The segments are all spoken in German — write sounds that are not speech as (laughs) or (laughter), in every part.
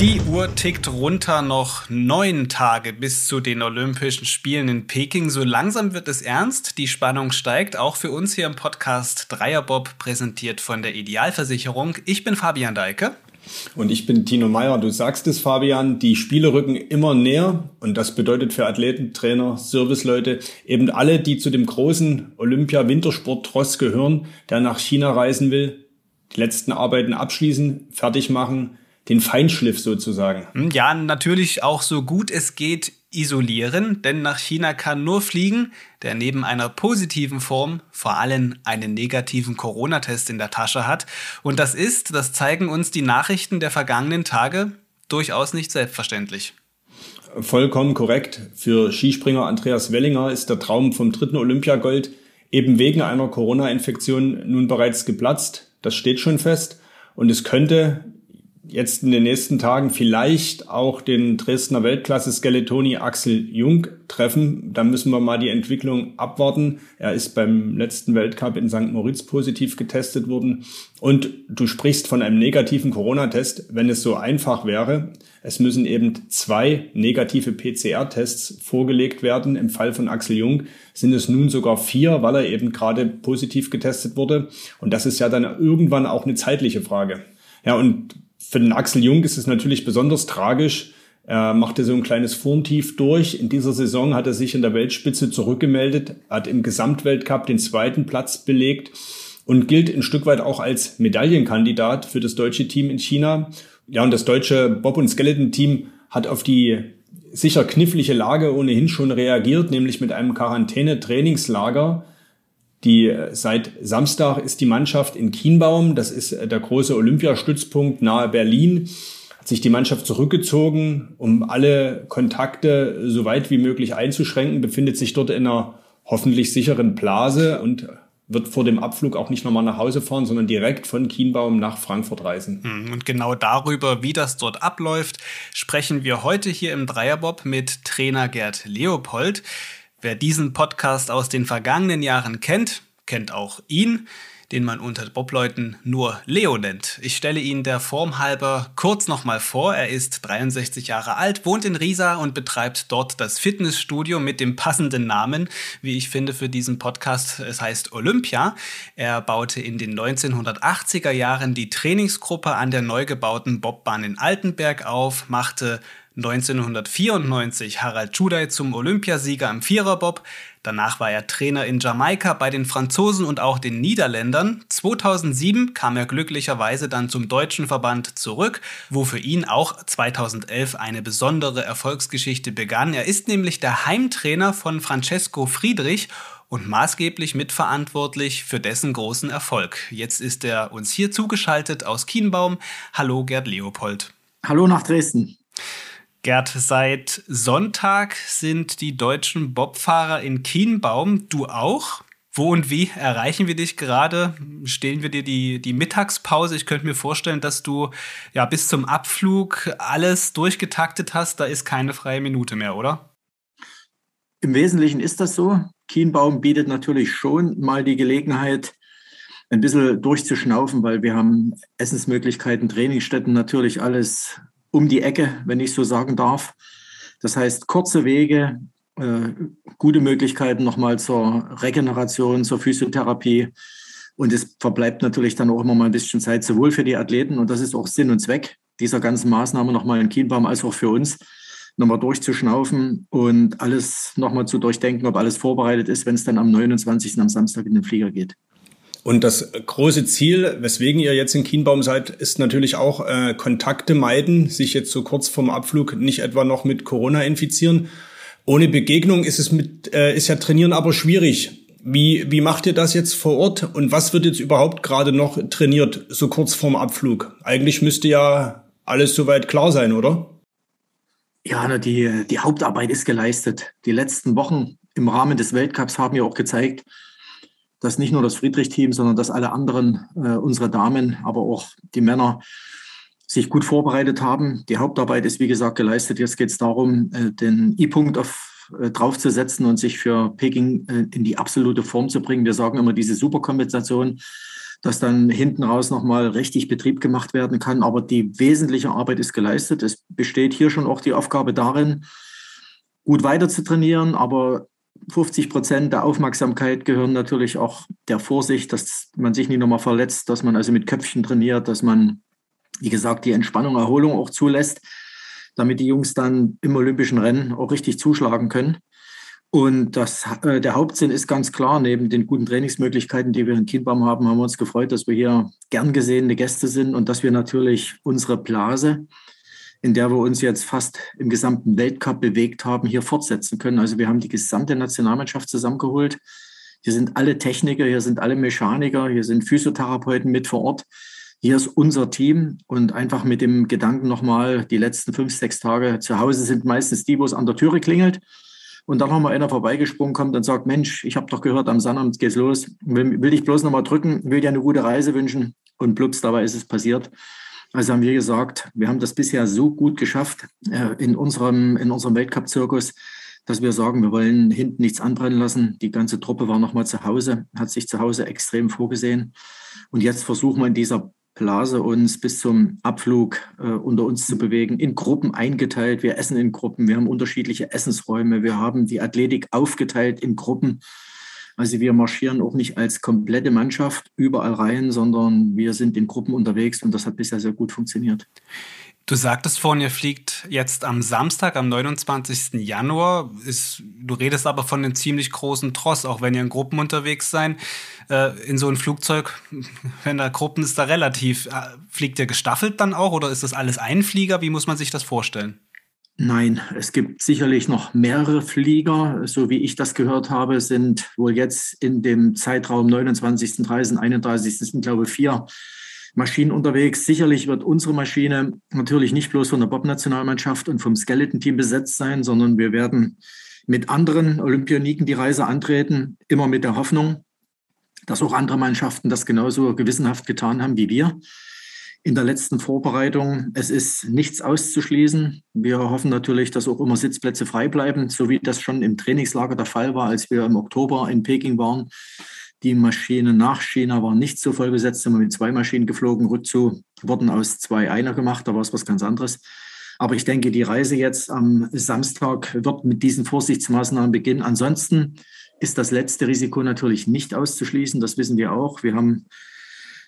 Die Uhr tickt runter noch neun Tage bis zu den Olympischen Spielen in Peking. So langsam wird es ernst. Die Spannung steigt, auch für uns hier im Podcast Dreierbob, präsentiert von der Idealversicherung. Ich bin Fabian Deike. Und ich bin Tino Meyer. Du sagst es, Fabian, die Spiele rücken immer näher. Und das bedeutet für Athleten, Trainer, Serviceleute, eben alle, die zu dem großen Olympia-Wintersport-Tross gehören, der nach China reisen will, die letzten Arbeiten abschließen, fertig machen, den Feinschliff sozusagen. Hm, ja, natürlich auch so gut es geht isolieren, denn nach China kann nur fliegen, der neben einer positiven Form vor allem einen negativen Corona-Test in der Tasche hat. Und das ist, das zeigen uns die Nachrichten der vergangenen Tage, durchaus nicht selbstverständlich. Vollkommen korrekt. Für Skispringer Andreas Wellinger ist der Traum vom dritten Olympiagold eben wegen einer Corona-Infektion nun bereits geplatzt. Das steht schon fest. Und es könnte jetzt in den nächsten Tagen vielleicht auch den Dresdner Weltklasse Skeletoni Axel Jung treffen. Da müssen wir mal die Entwicklung abwarten. Er ist beim letzten Weltcup in St. Moritz positiv getestet worden. Und du sprichst von einem negativen Corona-Test, wenn es so einfach wäre. Es müssen eben zwei negative PCR-Tests vorgelegt werden. Im Fall von Axel Jung sind es nun sogar vier, weil er eben gerade positiv getestet wurde. Und das ist ja dann irgendwann auch eine zeitliche Frage. Ja, und für den Axel Jung ist es natürlich besonders tragisch. Er machte so ein kleines Formtief durch. In dieser Saison hat er sich in der Weltspitze zurückgemeldet, hat im Gesamtweltcup den zweiten Platz belegt und gilt ein Stück weit auch als Medaillenkandidat für das deutsche Team in China. Ja, und das deutsche Bob- und Skeleton-Team hat auf die sicher knifflige Lage ohnehin schon reagiert, nämlich mit einem Quarantäne-Trainingslager die seit Samstag ist die Mannschaft in Kienbaum, das ist der große Olympiastützpunkt nahe Berlin, hat sich die Mannschaft zurückgezogen, um alle Kontakte so weit wie möglich einzuschränken, befindet sich dort in einer hoffentlich sicheren Blase und wird vor dem Abflug auch nicht nochmal nach Hause fahren, sondern direkt von Kienbaum nach Frankfurt reisen. Hm, und genau darüber, wie das dort abläuft, sprechen wir heute hier im Dreierbob mit Trainer Gerd Leopold. Wer diesen Podcast aus den vergangenen Jahren kennt, kennt auch ihn, den man unter Bobleuten nur Leo nennt. Ich stelle ihn der Form halber kurz nochmal vor. Er ist 63 Jahre alt, wohnt in Riesa und betreibt dort das Fitnessstudio mit dem passenden Namen, wie ich finde, für diesen Podcast. Es heißt Olympia. Er baute in den 1980er Jahren die Trainingsgruppe an der neu gebauten Bobbahn in Altenberg auf, machte 1994 Harald Schudai zum Olympiasieger im Viererbob. Danach war er Trainer in Jamaika bei den Franzosen und auch den Niederländern. 2007 kam er glücklicherweise dann zum deutschen Verband zurück, wo für ihn auch 2011 eine besondere Erfolgsgeschichte begann. Er ist nämlich der Heimtrainer von Francesco Friedrich und maßgeblich mitverantwortlich für dessen großen Erfolg. Jetzt ist er uns hier zugeschaltet aus Kienbaum. Hallo Gerd Leopold. Hallo nach Dresden. Gerd, seit Sonntag sind die deutschen Bobfahrer in Kienbaum. Du auch? Wo und wie erreichen wir dich gerade? Stehen wir dir die, die Mittagspause? Ich könnte mir vorstellen, dass du ja bis zum Abflug alles durchgetaktet hast. Da ist keine freie Minute mehr, oder? Im Wesentlichen ist das so. Kienbaum bietet natürlich schon mal die Gelegenheit, ein bisschen durchzuschnaufen, weil wir haben Essensmöglichkeiten, Trainingsstätten, natürlich alles um die Ecke, wenn ich so sagen darf. Das heißt, kurze Wege, äh, gute Möglichkeiten nochmal zur Regeneration, zur Physiotherapie. Und es verbleibt natürlich dann auch immer mal ein bisschen Zeit, sowohl für die Athleten, und das ist auch Sinn und Zweck dieser ganzen Maßnahme nochmal in Kienbaum, als auch für uns, nochmal durchzuschnaufen und alles nochmal zu durchdenken, ob alles vorbereitet ist, wenn es dann am 29. am Samstag in den Flieger geht. Und das große Ziel, weswegen ihr jetzt in Kienbaum seid, ist natürlich auch äh, Kontakte meiden, sich jetzt so kurz vorm Abflug nicht etwa noch mit Corona infizieren. Ohne Begegnung ist es mit, äh, ist ja Trainieren aber schwierig. Wie, wie macht ihr das jetzt vor Ort und was wird jetzt überhaupt gerade noch trainiert, so kurz vorm Abflug? Eigentlich müsste ja alles soweit klar sein, oder? Ja, die, die Hauptarbeit ist geleistet. Die letzten Wochen im Rahmen des Weltcups haben ja auch gezeigt, dass nicht nur das Friedrich-Team, sondern dass alle anderen, äh, unsere Damen, aber auch die Männer, sich gut vorbereitet haben. Die Hauptarbeit ist, wie gesagt, geleistet. Jetzt geht es darum, äh, den I-Punkt auf äh, draufzusetzen und sich für Peking äh, in die absolute Form zu bringen. Wir sagen immer diese Superkompensation. dass dann hinten raus nochmal richtig Betrieb gemacht werden kann. Aber die wesentliche Arbeit ist geleistet. Es besteht hier schon auch die Aufgabe darin, gut weiter zu trainieren, aber 50 Prozent der Aufmerksamkeit gehören natürlich auch der Vorsicht, dass man sich nicht nochmal verletzt, dass man also mit Köpfchen trainiert, dass man, wie gesagt, die Entspannung, Erholung auch zulässt, damit die Jungs dann im olympischen Rennen auch richtig zuschlagen können. Und das, äh, der Hauptsinn ist ganz klar, neben den guten Trainingsmöglichkeiten, die wir in Kienbaum haben, haben wir uns gefreut, dass wir hier gern gesehene Gäste sind und dass wir natürlich unsere Blase, in der wir uns jetzt fast im gesamten Weltcup bewegt haben, hier fortsetzen können. Also wir haben die gesamte Nationalmannschaft zusammengeholt. Hier sind alle Techniker, hier sind alle Mechaniker, hier sind Physiotherapeuten mit vor Ort. Hier ist unser Team und einfach mit dem Gedanken nochmal, die letzten fünf, sechs Tage zu Hause sind meistens die, wo es an der Türe klingelt. Und dann nochmal einer vorbeigesprungen kommt und sagt, Mensch, ich habe doch gehört, am Sonnabend geht's los. Will, will dich bloß nochmal drücken, will dir eine gute Reise wünschen. Und plups, dabei ist es passiert. Also haben wir gesagt, wir haben das bisher so gut geschafft äh, in unserem, in unserem Weltcup-Zirkus, dass wir sagen, wir wollen hinten nichts anbrennen lassen. Die ganze Truppe war nochmal zu Hause, hat sich zu Hause extrem vorgesehen. Und jetzt versuchen wir in dieser Blase uns bis zum Abflug äh, unter uns zu bewegen, in Gruppen eingeteilt. Wir essen in Gruppen, wir haben unterschiedliche Essensräume, wir haben die Athletik aufgeteilt in Gruppen. Also wir marschieren auch nicht als komplette Mannschaft überall rein, sondern wir sind in Gruppen unterwegs und das hat bisher sehr gut funktioniert. Du sagtest vorhin, ihr fliegt jetzt am Samstag, am 29. Januar. Ist, du redest aber von einem ziemlich großen Tross, auch wenn ihr in Gruppen unterwegs seid. Äh, in so ein Flugzeug, (laughs) wenn da Gruppen ist, da relativ. Äh, fliegt ihr gestaffelt dann auch oder ist das alles ein Flieger? Wie muss man sich das vorstellen? Nein, es gibt sicherlich noch mehrere Flieger. So wie ich das gehört habe, sind wohl jetzt in dem Zeitraum 29., 30., 31. sind, glaube ich, vier Maschinen unterwegs. Sicherlich wird unsere Maschine natürlich nicht bloß von der Bob-Nationalmannschaft und vom Skeleton-Team besetzt sein, sondern wir werden mit anderen Olympioniken die Reise antreten, immer mit der Hoffnung, dass auch andere Mannschaften das genauso gewissenhaft getan haben wie wir in der letzten Vorbereitung. Es ist nichts auszuschließen. Wir hoffen natürlich, dass auch immer Sitzplätze frei bleiben, so wie das schon im Trainingslager der Fall war, als wir im Oktober in Peking waren. Die Maschine nach China war nicht so voll besetzt, sind wir mit zwei Maschinen geflogen. Rückzu wurden aus zwei einer gemacht, da war es was ganz anderes. Aber ich denke, die Reise jetzt am Samstag wird mit diesen Vorsichtsmaßnahmen beginnen. Ansonsten ist das letzte Risiko natürlich nicht auszuschließen. Das wissen wir auch. Wir haben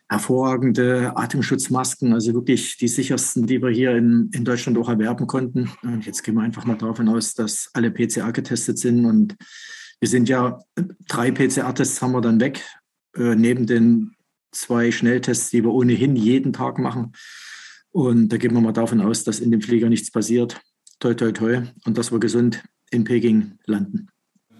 hervorragende Atemschutzmasken, also wirklich die sichersten, die wir hier in, in Deutschland auch erwerben konnten. Und jetzt gehen wir einfach mal davon aus, dass alle PCR getestet sind. Und wir sind ja, drei PCR-Tests haben wir dann weg, äh, neben den zwei Schnelltests, die wir ohnehin jeden Tag machen. Und da gehen wir mal davon aus, dass in dem Flieger nichts passiert. Toi, toi, toi. Und dass wir gesund in Peking landen.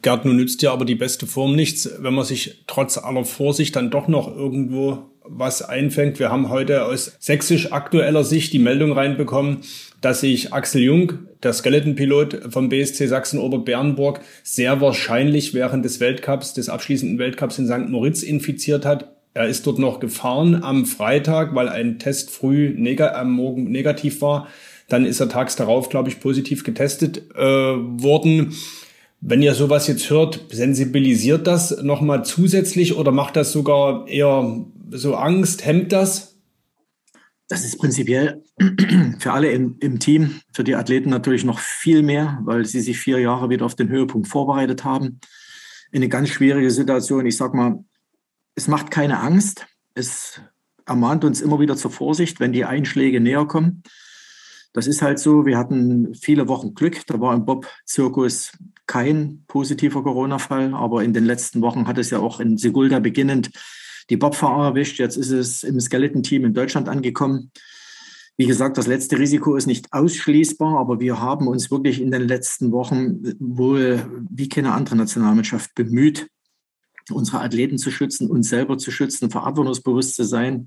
Gerd, nun nützt ja aber die beste Form nichts, wenn man sich trotz aller Vorsicht dann doch noch irgendwo was einfängt. Wir haben heute aus sächsisch aktueller Sicht die Meldung reinbekommen, dass sich Axel Jung, der Skeletonpilot vom BSC Sachsen-Oberbernburg, sehr wahrscheinlich während des Weltcups, des abschließenden Weltcups in St. Moritz infiziert hat. Er ist dort noch gefahren am Freitag, weil ein Test früh neg am Morgen negativ war. Dann ist er tags darauf, glaube ich, positiv getestet äh, worden. Wenn ihr sowas jetzt hört, sensibilisiert das nochmal zusätzlich oder macht das sogar eher so Angst? Hemmt das? Das ist prinzipiell (clears throat) für alle im, im, Team, für die Athleten natürlich noch viel mehr, weil sie sich vier Jahre wieder auf den Höhepunkt vorbereitet haben. Eine ganz schwierige Situation. Ich sag mal, es macht keine Angst. Es ermahnt uns immer wieder zur Vorsicht, wenn die Einschläge näher kommen. Das ist halt so. Wir hatten viele Wochen Glück. Da war im Bob-Zirkus kein positiver Corona-Fall, aber in den letzten Wochen hat es ja auch in Sigulda beginnend die Bobfahrer erwischt. Jetzt ist es im Skeleton-Team in Deutschland angekommen. Wie gesagt, das letzte Risiko ist nicht ausschließbar, aber wir haben uns wirklich in den letzten Wochen wohl wie keine andere Nationalmannschaft bemüht, unsere Athleten zu schützen, uns selber zu schützen, verantwortungsbewusst zu sein.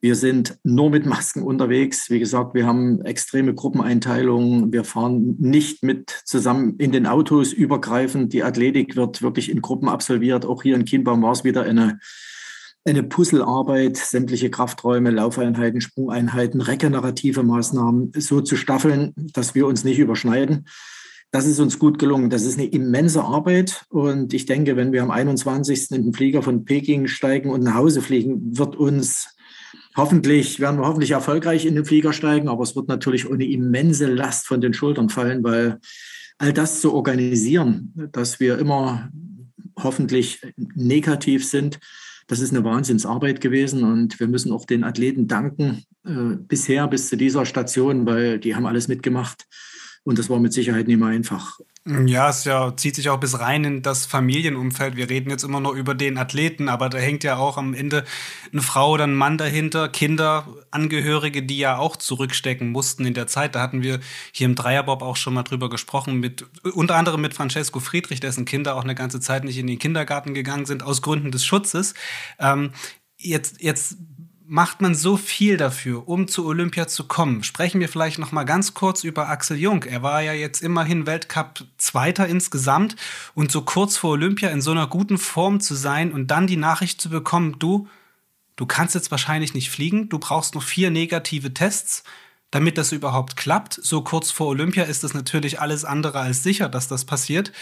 Wir sind nur mit Masken unterwegs. Wie gesagt, wir haben extreme Gruppeneinteilungen. Wir fahren nicht mit zusammen in den Autos übergreifend. Die Athletik wird wirklich in Gruppen absolviert. Auch hier in Kienbaum war es wieder eine eine Puzzlearbeit, sämtliche Krafträume, Laufeinheiten, Sprungeinheiten, regenerative Maßnahmen so zu staffeln, dass wir uns nicht überschneiden. Das ist uns gut gelungen. Das ist eine immense Arbeit. Und ich denke, wenn wir am 21. in den Flieger von Peking steigen und nach Hause fliegen, wird uns hoffentlich, werden wir hoffentlich erfolgreich in den Flieger steigen. Aber es wird natürlich eine immense Last von den Schultern fallen, weil all das zu organisieren, dass wir immer hoffentlich negativ sind, das ist eine Wahnsinnsarbeit gewesen und wir müssen auch den Athleten danken, äh, bisher bis zu dieser Station, weil die haben alles mitgemacht. Und das war mit Sicherheit nicht mehr einfach. Ja, es ja, zieht sich auch bis rein in das Familienumfeld. Wir reden jetzt immer nur über den Athleten, aber da hängt ja auch am Ende eine Frau oder ein Mann dahinter, Kinder, Angehörige, die ja auch zurückstecken mussten in der Zeit. Da hatten wir hier im Dreierbob auch schon mal drüber gesprochen, mit, unter anderem mit Francesco Friedrich, dessen Kinder auch eine ganze Zeit nicht in den Kindergarten gegangen sind, aus Gründen des Schutzes. Ähm, jetzt, jetzt macht man so viel dafür, um zu Olympia zu kommen. Sprechen wir vielleicht noch mal ganz kurz über Axel Jung. Er war ja jetzt immerhin Weltcup Zweiter insgesamt und so kurz vor Olympia in so einer guten Form zu sein und dann die Nachricht zu bekommen, du, du kannst jetzt wahrscheinlich nicht fliegen, du brauchst noch vier negative Tests, damit das überhaupt klappt. So kurz vor Olympia ist es natürlich alles andere als sicher, dass das passiert.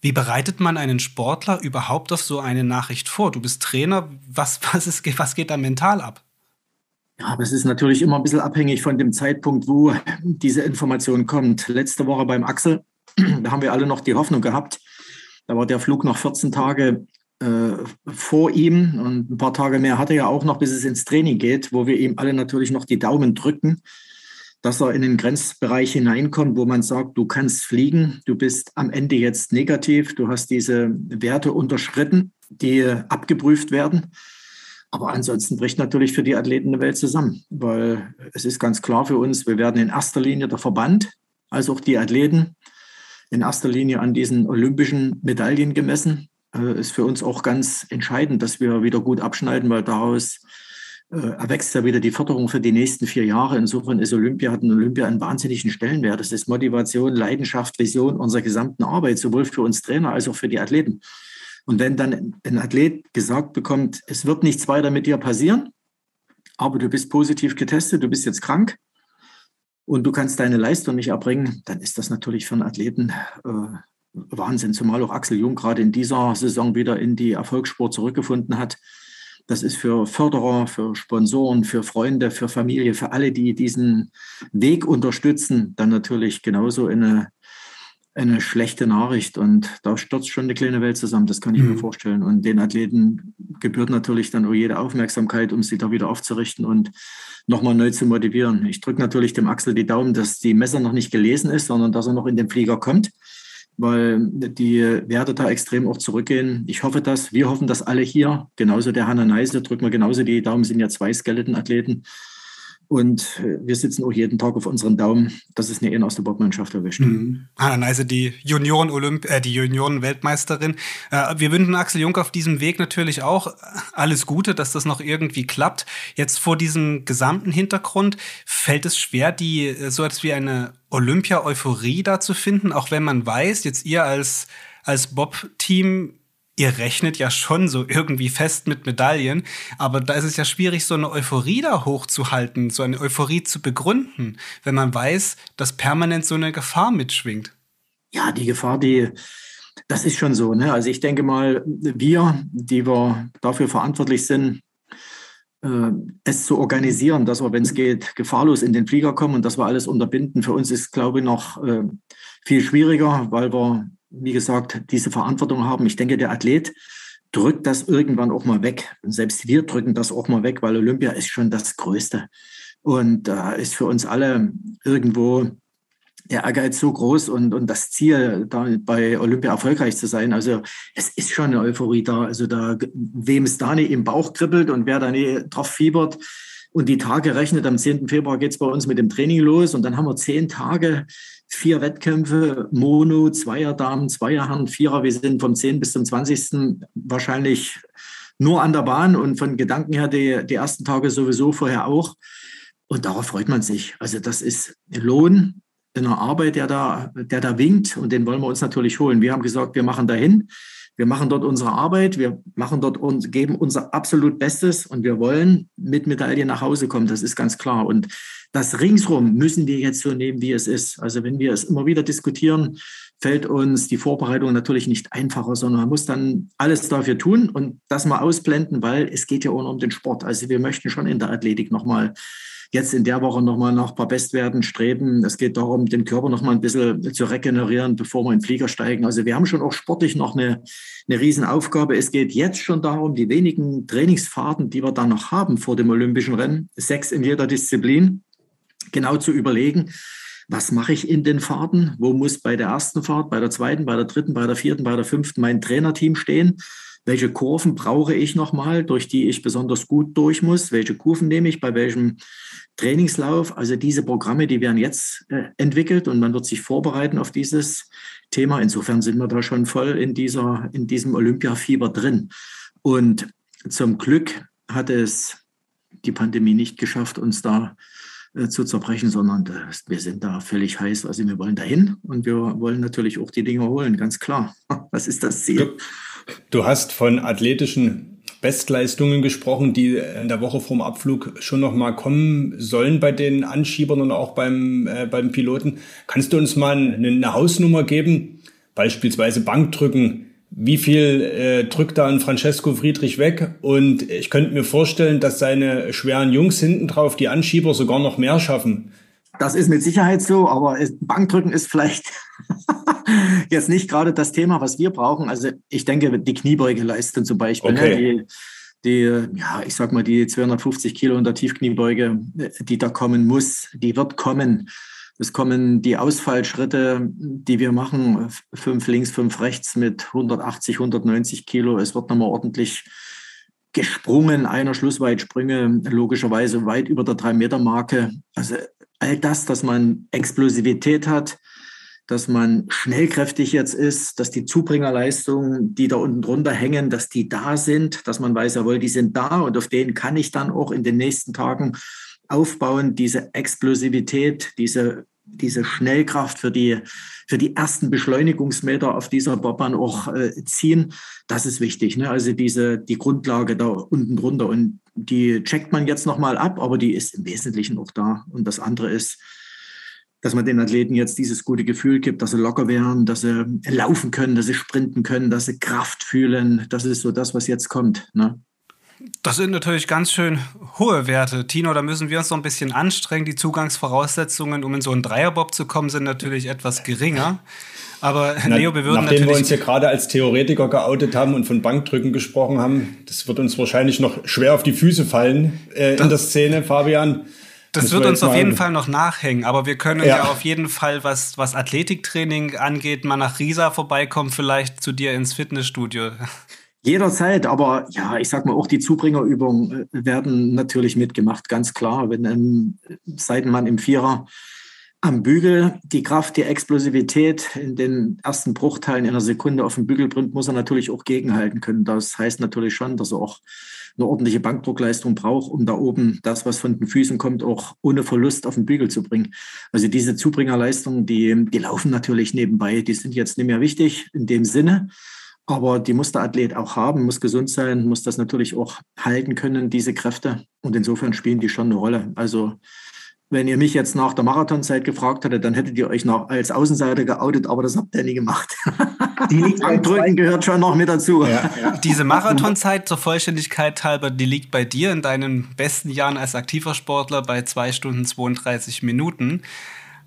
Wie bereitet man einen Sportler überhaupt auf so eine Nachricht vor? Du bist Trainer, was, was, ist, was geht da mental ab? Ja, es ist natürlich immer ein bisschen abhängig von dem Zeitpunkt, wo diese Information kommt. Letzte Woche beim Axel, da haben wir alle noch die Hoffnung gehabt. Da war der Flug noch 14 Tage äh, vor ihm und ein paar Tage mehr hatte er auch noch, bis es ins Training geht, wo wir ihm alle natürlich noch die Daumen drücken dass er in den Grenzbereich hineinkommt, wo man sagt, du kannst fliegen, du bist am Ende jetzt negativ, du hast diese Werte unterschritten, die abgeprüft werden. Aber ansonsten bricht natürlich für die Athleten eine Welt zusammen, weil es ist ganz klar für uns, wir werden in erster Linie der Verband, als auch die Athleten, in erster Linie an diesen olympischen Medaillen gemessen. Äh, ist für uns auch ganz entscheidend, dass wir wieder gut abschneiden, weil daraus erwächst ja wieder die Förderung für die nächsten vier Jahre. Insofern ist Olympia, hat ein Olympia einen wahnsinnigen Stellenwert. Das ist Motivation, Leidenschaft, Vision unserer gesamten Arbeit, sowohl für uns Trainer als auch für die Athleten. Und wenn dann ein Athlet gesagt bekommt, es wird nichts weiter mit dir passieren, aber du bist positiv getestet, du bist jetzt krank und du kannst deine Leistung nicht erbringen, dann ist das natürlich für einen Athleten äh, Wahnsinn. Zumal auch Axel Jung gerade in dieser Saison wieder in die Erfolgssport zurückgefunden hat. Das ist für Förderer, für Sponsoren, für Freunde, für Familie, für alle, die diesen Weg unterstützen, dann natürlich genauso eine, eine schlechte Nachricht. Und da stürzt schon eine kleine Welt zusammen, das kann ich mhm. mir vorstellen. Und den Athleten gebührt natürlich dann auch jede Aufmerksamkeit, um sie da wieder aufzurichten und nochmal neu zu motivieren. Ich drücke natürlich dem Axel die Daumen, dass die Messer noch nicht gelesen ist, sondern dass er noch in den Flieger kommt weil die Werte da extrem auch zurückgehen. Ich hoffe dass wir hoffen dass alle hier, genauso der Hanna Neise, drücken wir genauso die Daumen, sind ja zwei Skeleton-Athleten. Und wir sitzen auch jeden Tag auf unseren Daumen, dass es eine der Bobmannschaft erwischt. Mhm. Hanna Neise, die Junioren-Olymp äh, die Junioren-Weltmeisterin. Äh, wir wünschen Axel Jung auf diesem Weg natürlich auch alles Gute, dass das noch irgendwie klappt. Jetzt vor diesem gesamten Hintergrund fällt es schwer, die äh, so etwas wie eine Olympia-Euphorie da zu finden, auch wenn man weiß, jetzt ihr als, als Bob-Team, ihr rechnet ja schon so irgendwie fest mit Medaillen, aber da ist es ja schwierig, so eine Euphorie da hochzuhalten, so eine Euphorie zu begründen, wenn man weiß, dass permanent so eine Gefahr mitschwingt. Ja, die Gefahr, die, das ist schon so. Ne? Also ich denke mal, wir, die wir dafür verantwortlich sind, es zu organisieren, dass wir, wenn es geht, gefahrlos in den Flieger kommen und dass wir alles unterbinden. Für uns ist, glaube ich, noch äh, viel schwieriger, weil wir, wie gesagt, diese Verantwortung haben. Ich denke, der Athlet drückt das irgendwann auch mal weg. Und selbst wir drücken das auch mal weg, weil Olympia ist schon das Größte. Und da äh, ist für uns alle irgendwo der Ehrgeiz so groß und, und das Ziel, da bei Olympia erfolgreich zu sein. Also es ist schon eine Euphorie da. Also da, wem es da nicht im Bauch kribbelt und wer da nicht drauf fiebert und die Tage rechnet, am 10. Februar geht es bei uns mit dem Training los und dann haben wir zehn Tage, vier Wettkämpfe, Mono, Zweierdamen, Zweierherren, Vierer. Wir sind vom 10. bis zum 20. wahrscheinlich nur an der Bahn und von Gedanken her die, die ersten Tage sowieso vorher auch. Und darauf freut man sich. Also das ist Lohn einer Arbeit, der da, der da winkt und den wollen wir uns natürlich holen. Wir haben gesagt, wir machen dahin. Wir machen dort unsere Arbeit, wir machen dort und geben unser absolut Bestes und wir wollen mit Medaille nach Hause kommen. Das ist ganz klar. Und das ringsrum müssen wir jetzt so nehmen, wie es ist. Also wenn wir es immer wieder diskutieren, fällt uns die Vorbereitung natürlich nicht einfacher, sondern man muss dann alles dafür tun und das mal ausblenden, weil es geht ja auch um den Sport. Also wir möchten schon in der Athletik nochmal jetzt in der Woche nochmal nach ein paar Bestwerten streben. Es geht darum, den Körper nochmal ein bisschen zu regenerieren, bevor wir in den Flieger steigen. Also wir haben schon auch sportlich noch eine, eine Riesenaufgabe. Es geht jetzt schon darum, die wenigen Trainingsfahrten, die wir da noch haben vor dem Olympischen Rennen, sechs in jeder Disziplin, genau zu überlegen, was mache ich in den Fahrten? Wo muss bei der ersten Fahrt, bei der zweiten, bei der dritten, bei der vierten, bei der fünften mein Trainerteam stehen? Welche Kurven brauche ich nochmal, durch die ich besonders gut durch muss? Welche Kurven nehme ich bei welchem Trainingslauf? Also diese Programme, die werden jetzt äh, entwickelt und man wird sich vorbereiten auf dieses Thema. Insofern sind wir da schon voll in, dieser, in diesem Olympiafieber drin. Und zum Glück hat es die Pandemie nicht geschafft, uns da äh, zu zerbrechen, sondern das, wir sind da völlig heiß. Also wir wollen dahin und wir wollen natürlich auch die Dinge holen, ganz klar. (laughs) Was ist das Ziel? Du, du hast von athletischen Bestleistungen gesprochen, die in der Woche vorm Abflug schon noch mal kommen sollen bei den Anschiebern und auch beim, äh, beim Piloten. Kannst du uns mal eine, eine Hausnummer geben? Beispielsweise Bankdrücken, wie viel äh, drückt da ein Francesco Friedrich weg? Und ich könnte mir vorstellen, dass seine schweren Jungs hinten drauf, die Anschieber, sogar noch mehr schaffen. Das ist mit Sicherheit so, aber Bankdrücken ist vielleicht (laughs) jetzt nicht gerade das Thema, was wir brauchen. Also ich denke, die Kniebeugeleistung zum Beispiel, ne, okay. ne, die, die, ja, ich sag mal, die 250 Kilo in der Tiefkniebeuge, die da kommen muss, die wird kommen. Es kommen die Ausfallschritte, die wir machen, fünf links, fünf rechts mit 180, 190 Kilo. Es wird nochmal ordentlich gesprungen, einer Schlussweitsprünge, logischerweise weit über der Drei-Meter-Marke. Also all das, dass man Explosivität hat, dass man schnellkräftig jetzt ist, dass die Zubringerleistungen, die da unten drunter hängen, dass die da sind, dass man weiß, jawohl, die sind da und auf denen kann ich dann auch in den nächsten Tagen aufbauen, diese Explosivität, diese diese Schnellkraft für die, für die ersten Beschleunigungsmeter auf dieser Bobbahn auch äh, ziehen. Das ist wichtig. Ne? Also diese, die Grundlage da unten drunter. Und die checkt man jetzt nochmal ab, aber die ist im Wesentlichen auch da. Und das andere ist, dass man den Athleten jetzt dieses gute Gefühl gibt, dass sie locker werden, dass sie laufen können, dass sie sprinten können, dass sie Kraft fühlen. Das ist so das, was jetzt kommt. Ne? Das sind natürlich ganz schön hohe Werte. Tino, da müssen wir uns noch ein bisschen anstrengen. Die Zugangsvoraussetzungen, um in so einen Dreierbob zu kommen, sind natürlich etwas geringer. Aber Na, Leo, wir würden Nachdem natürlich... wir uns hier gerade als Theoretiker geoutet haben und von Bankdrücken gesprochen haben, das wird uns wahrscheinlich noch schwer auf die Füße fallen äh, das, in der Szene, Fabian. Das wird uns auf jeden Fall noch nachhängen, aber wir können ja, ja auf jeden Fall, was, was Athletiktraining angeht, mal nach Riesa vorbeikommen, vielleicht zu dir ins Fitnessstudio. Jederzeit, aber ja, ich sag mal, auch die Zubringerübungen äh, werden natürlich mitgemacht, ganz klar. Wenn ein Seitenmann im Vierer am Bügel die Kraft, die Explosivität in den ersten Bruchteilen einer Sekunde auf den Bügel bringt, muss er natürlich auch gegenhalten können. Das heißt natürlich schon, dass er auch eine ordentliche Bankdruckleistung braucht, um da oben das, was von den Füßen kommt, auch ohne Verlust auf den Bügel zu bringen. Also diese Zubringerleistungen, die, die laufen natürlich nebenbei. Die sind jetzt nicht mehr wichtig in dem Sinne. Aber die muss der Athlet auch haben, muss gesund sein, muss das natürlich auch halten können, diese Kräfte. Und insofern spielen die schon eine Rolle. Also wenn ihr mich jetzt nach der Marathonzeit gefragt hättet, dann hättet ihr euch noch als Außenseiter geoutet, aber das habt ihr nie gemacht. Die (laughs) Bankdrücken gehört schon noch mit dazu. Ja, ja. Diese Marathonzeit zur Vollständigkeit halber, die liegt bei dir in deinen besten Jahren als aktiver Sportler bei zwei Stunden 32 Minuten.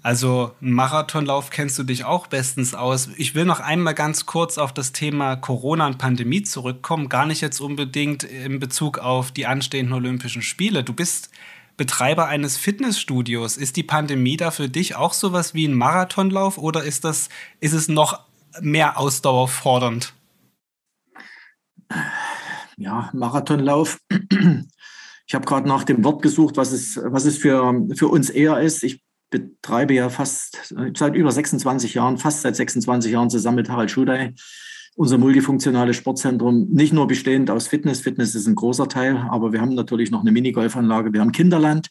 Also Marathonlauf kennst du dich auch bestens aus. Ich will noch einmal ganz kurz auf das Thema Corona und Pandemie zurückkommen. Gar nicht jetzt unbedingt in Bezug auf die anstehenden Olympischen Spiele. Du bist Betreiber eines Fitnessstudios. Ist die Pandemie da für dich auch sowas wie ein Marathonlauf oder ist, das, ist es noch mehr ausdauerfordernd? Ja, Marathonlauf. Ich habe gerade nach dem Wort gesucht, was es, was es für, für uns eher ist. Ich betreibe ja fast seit über 26 Jahren, fast seit 26 Jahren zusammen mit Harald Schudey unser multifunktionales Sportzentrum, nicht nur bestehend aus Fitness, Fitness ist ein großer Teil, aber wir haben natürlich noch eine Minigolfanlage, wir haben Kinderland.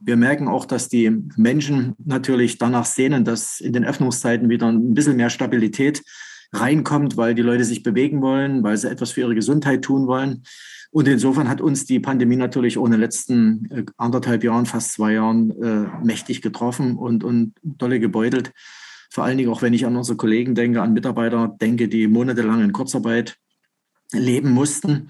Wir merken auch, dass die Menschen natürlich danach sehnen, dass in den Öffnungszeiten wieder ein bisschen mehr Stabilität reinkommt, weil die Leute sich bewegen wollen, weil sie etwas für ihre Gesundheit tun wollen. Und insofern hat uns die Pandemie natürlich den letzten äh, anderthalb Jahren, fast zwei Jahren äh, mächtig getroffen und, und dolle gebeutelt. Vor allen Dingen auch, wenn ich an unsere Kollegen denke, an Mitarbeiter denke, die monatelang in Kurzarbeit leben mussten.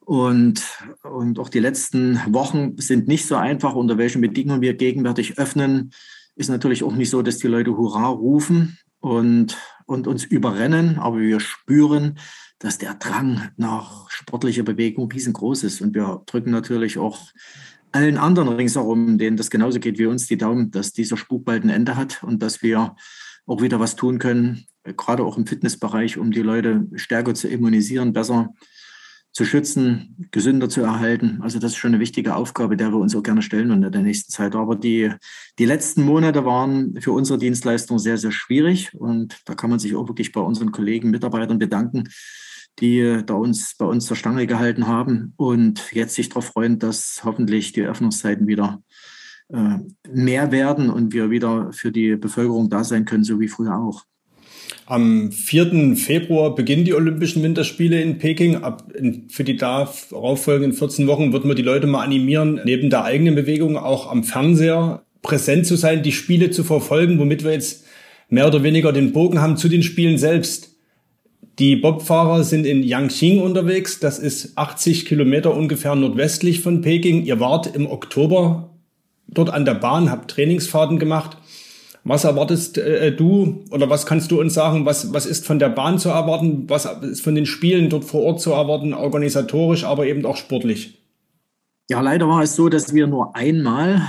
Und, und auch die letzten Wochen sind nicht so einfach, unter welchen Bedingungen wir gegenwärtig öffnen. Ist natürlich auch nicht so, dass die Leute Hurra rufen und, und uns überrennen, aber wir spüren, dass der Drang nach sportlicher Bewegung riesengroß ist. Und wir drücken natürlich auch allen anderen ringsherum, denen das genauso geht wie uns, die Daumen, dass dieser Spuk bald ein Ende hat und dass wir auch wieder was tun können, gerade auch im Fitnessbereich, um die Leute stärker zu immunisieren, besser zu schützen, gesünder zu erhalten. Also das ist schon eine wichtige Aufgabe, der wir uns auch gerne stellen in der nächsten Zeit. Aber die, die letzten Monate waren für unsere Dienstleistung sehr, sehr schwierig. Und da kann man sich auch wirklich bei unseren Kollegen, Mitarbeitern bedanken, die da uns bei uns zur Stange gehalten haben und jetzt sich darauf freuen, dass hoffentlich die Öffnungszeiten wieder äh, mehr werden und wir wieder für die Bevölkerung da sein können, so wie früher auch. Am 4. Februar beginnen die Olympischen Winterspiele in Peking. Ab in, für die darauffolgenden 14 Wochen wird man die Leute mal animieren, neben der eigenen Bewegung auch am Fernseher präsent zu sein, die Spiele zu verfolgen, womit wir jetzt mehr oder weniger den Bogen haben zu den Spielen selbst. Die Bobfahrer sind in Yangqing unterwegs. Das ist 80 Kilometer ungefähr nordwestlich von Peking. Ihr wart im Oktober dort an der Bahn, habt Trainingsfahrten gemacht. Was erwartest äh, du oder was kannst du uns sagen? Was, was ist von der Bahn zu erwarten? Was ist von den Spielen dort vor Ort zu erwarten, organisatorisch, aber eben auch sportlich? Ja, leider war es so, dass wir nur einmal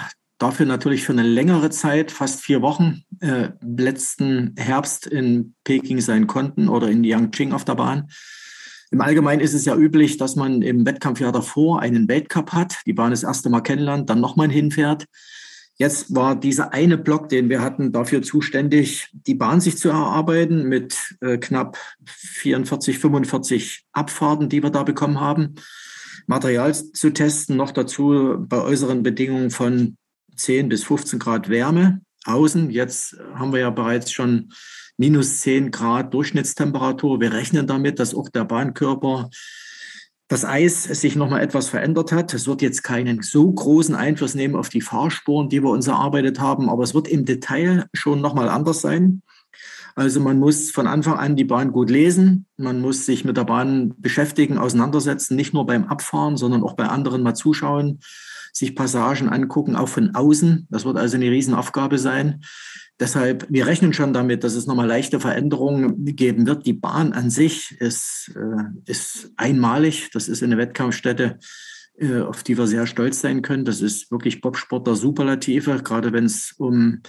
dafür natürlich für eine längere Zeit, fast vier Wochen, äh, letzten Herbst in Peking sein konnten oder in Yangqing auf der Bahn. Im Allgemeinen ist es ja üblich, dass man im Wettkampfjahr davor einen Weltcup hat, die Bahn das erste Mal kennenlernt, dann nochmal hinfährt. Jetzt war dieser eine Block, den wir hatten, dafür zuständig, die Bahn sich zu erarbeiten mit äh, knapp 44, 45 Abfahrten, die wir da bekommen haben. Material zu testen, noch dazu bei äußeren Bedingungen von 10 bis 15 Grad Wärme außen. Jetzt haben wir ja bereits schon minus 10 Grad Durchschnittstemperatur. Wir rechnen damit, dass auch der Bahnkörper das Eis sich nochmal etwas verändert hat. Es wird jetzt keinen so großen Einfluss nehmen auf die Fahrspuren, die wir uns erarbeitet haben, aber es wird im Detail schon nochmal anders sein. Also man muss von Anfang an die Bahn gut lesen, man muss sich mit der Bahn beschäftigen, auseinandersetzen, nicht nur beim Abfahren, sondern auch bei anderen mal zuschauen, sich Passagen angucken, auch von außen. Das wird also eine Riesenaufgabe sein. Deshalb, wir rechnen schon damit, dass es nochmal leichte Veränderungen geben wird. Die Bahn an sich ist, äh, ist einmalig. Das ist eine Wettkampfstätte, äh, auf die wir sehr stolz sein können. Das ist wirklich Bobsport der Superlative, gerade wenn es um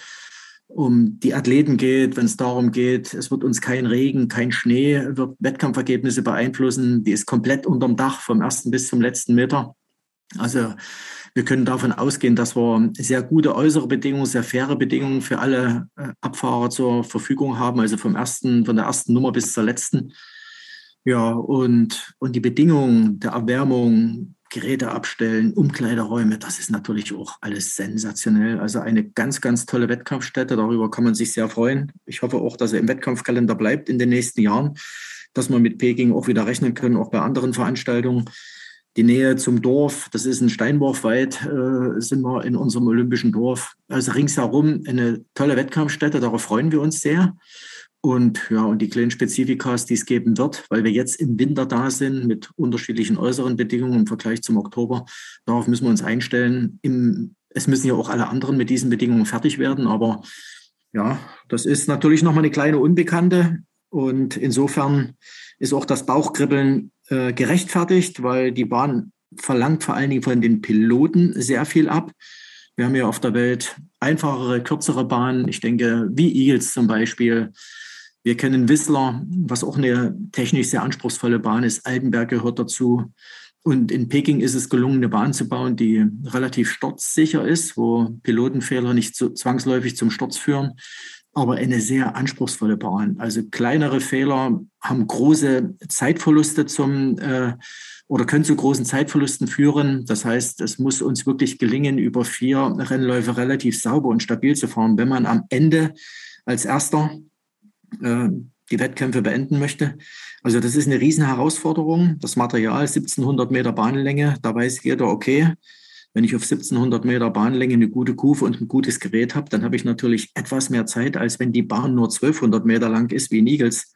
um die Athleten geht, wenn es darum geht, es wird uns kein Regen, kein Schnee, wird Wettkampfergebnisse beeinflussen. Die ist komplett unterm Dach vom ersten bis zum letzten Meter. Also wir können davon ausgehen, dass wir sehr gute äußere Bedingungen, sehr faire Bedingungen für alle äh, Abfahrer zur Verfügung haben, also vom ersten, von der ersten Nummer bis zur letzten. Ja, und, und die Bedingungen der Erwärmung, Geräte abstellen, Umkleideräume, das ist natürlich auch alles sensationell. Also eine ganz, ganz tolle Wettkampfstätte. Darüber kann man sich sehr freuen. Ich hoffe auch, dass er im Wettkampfkalender bleibt in den nächsten Jahren, dass wir mit Peking auch wieder rechnen können, auch bei anderen Veranstaltungen die Nähe zum Dorf, das ist ein Steinwurf weit, äh, sind wir in unserem olympischen Dorf. Also ringsherum eine tolle Wettkampfstätte, darauf freuen wir uns sehr. Und ja, und die kleinen Spezifikas, die es geben wird, weil wir jetzt im Winter da sind mit unterschiedlichen äußeren Bedingungen im Vergleich zum Oktober, darauf müssen wir uns einstellen. Im, es müssen ja auch alle anderen mit diesen Bedingungen fertig werden, aber ja, das ist natürlich nochmal eine kleine Unbekannte. Und insofern ist auch das Bauchkribbeln äh, gerechtfertigt, weil die Bahn verlangt vor allen Dingen von den Piloten sehr viel ab. Wir haben ja auf der Welt einfachere, kürzere Bahnen. Ich denke, wie Eagles zum Beispiel. Wir kennen Whistler, was auch eine technisch sehr anspruchsvolle Bahn ist. Altenberg gehört dazu. Und in Peking ist es gelungen, eine Bahn zu bauen, die relativ sturzsicher ist, wo Pilotenfehler nicht so zwangsläufig zum Sturz führen aber eine sehr anspruchsvolle Bahn. Also kleinere Fehler haben große Zeitverluste zum äh, oder können zu großen Zeitverlusten führen. Das heißt, es muss uns wirklich gelingen, über vier Rennläufe relativ sauber und stabil zu fahren, wenn man am Ende als erster äh, die Wettkämpfe beenden möchte. Also das ist eine riesen Herausforderung. Das Material 1700 Meter Bahnlänge, da weiß jeder, okay, wenn ich auf 1700 Meter Bahnlänge eine gute Kufe und ein gutes Gerät habe, dann habe ich natürlich etwas mehr Zeit, als wenn die Bahn nur 1200 Meter lang ist, wie Eagles.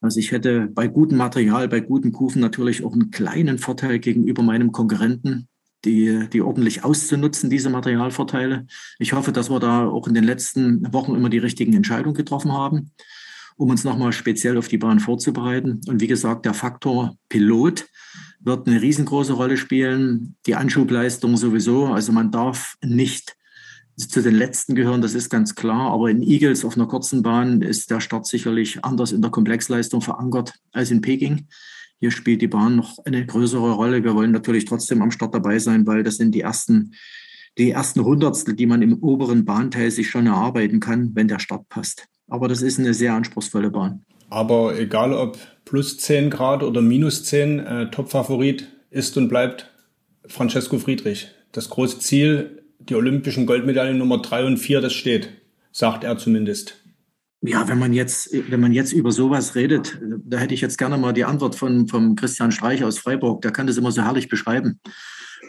Also ich hätte bei gutem Material, bei guten Kufen natürlich auch einen kleinen Vorteil gegenüber meinem Konkurrenten, die, die ordentlich auszunutzen, diese Materialvorteile. Ich hoffe, dass wir da auch in den letzten Wochen immer die richtigen Entscheidungen getroffen haben, um uns nochmal speziell auf die Bahn vorzubereiten. Und wie gesagt, der Faktor Pilot wird eine riesengroße Rolle spielen. Die Anschubleistung sowieso. Also man darf nicht zu den letzten gehören, das ist ganz klar. Aber in Eagles auf einer kurzen Bahn ist der Start sicherlich anders in der Komplexleistung verankert als in Peking. Hier spielt die Bahn noch eine größere Rolle. Wir wollen natürlich trotzdem am Start dabei sein, weil das sind die ersten, die ersten Hundertstel, die man im oberen Bahnteil sich schon erarbeiten kann, wenn der Start passt. Aber das ist eine sehr anspruchsvolle Bahn. Aber egal ob plus 10 Grad oder minus 10, äh, Top-Favorit ist und bleibt Francesco Friedrich. Das große Ziel, die olympischen Goldmedaillen Nummer 3 und 4, das steht, sagt er zumindest. Ja, wenn man jetzt, wenn man jetzt über sowas redet, da hätte ich jetzt gerne mal die Antwort von, vom Christian Streich aus Freiburg. Der kann das immer so herrlich beschreiben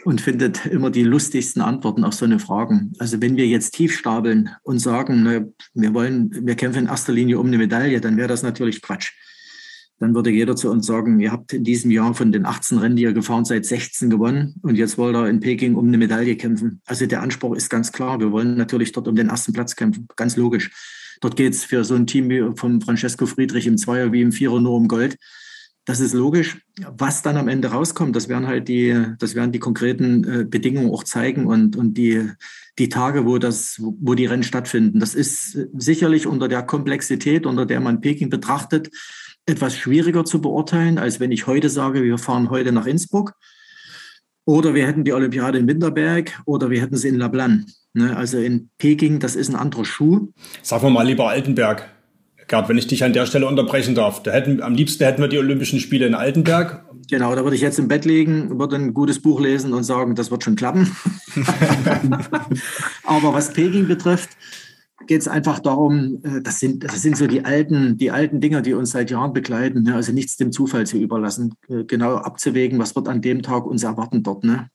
und findet immer die lustigsten Antworten auf so eine Fragen. Also wenn wir jetzt tief stapeln und sagen, ne, wir wollen, wir kämpfen in erster Linie um eine Medaille, dann wäre das natürlich Quatsch. Dann würde jeder zu uns sagen, ihr habt in diesem Jahr von den 18 Rennen, die ihr gefahren seid, 16 gewonnen und jetzt wollt ihr in Peking um eine Medaille kämpfen. Also der Anspruch ist ganz klar. Wir wollen natürlich dort um den ersten Platz kämpfen. Ganz logisch. Dort geht es für so ein Team wie vom Francesco Friedrich im Zweier wie im Vierer nur um Gold. Das ist logisch. Was dann am Ende rauskommt, das werden halt die, das werden die konkreten äh, Bedingungen auch zeigen und, und die, die Tage, wo das, wo die Rennen stattfinden. Das ist sicherlich unter der Komplexität, unter der man Peking betrachtet, etwas schwieriger zu beurteilen, als wenn ich heute sage, wir fahren heute nach Innsbruck. Oder wir hätten die Olympiade in Winterberg oder wir hätten sie in Lablan. Ne? Also in Peking, das ist ein anderer Schuh. Sagen wir mal lieber Altenberg. Gerd, wenn ich dich an der Stelle unterbrechen darf, da hätten, am liebsten hätten wir die Olympischen Spiele in Altenberg. Genau, da würde ich jetzt im Bett liegen, würde ein gutes Buch lesen und sagen, das wird schon klappen. (laughs) Aber was Peking betrifft, geht es einfach darum, äh, das sind, das sind so die alten, die alten Dinger, die uns seit Jahren begleiten. Ne? Also nichts dem Zufall zu überlassen, äh, genau abzuwägen, was wird an dem Tag uns erwarten dort. Ne?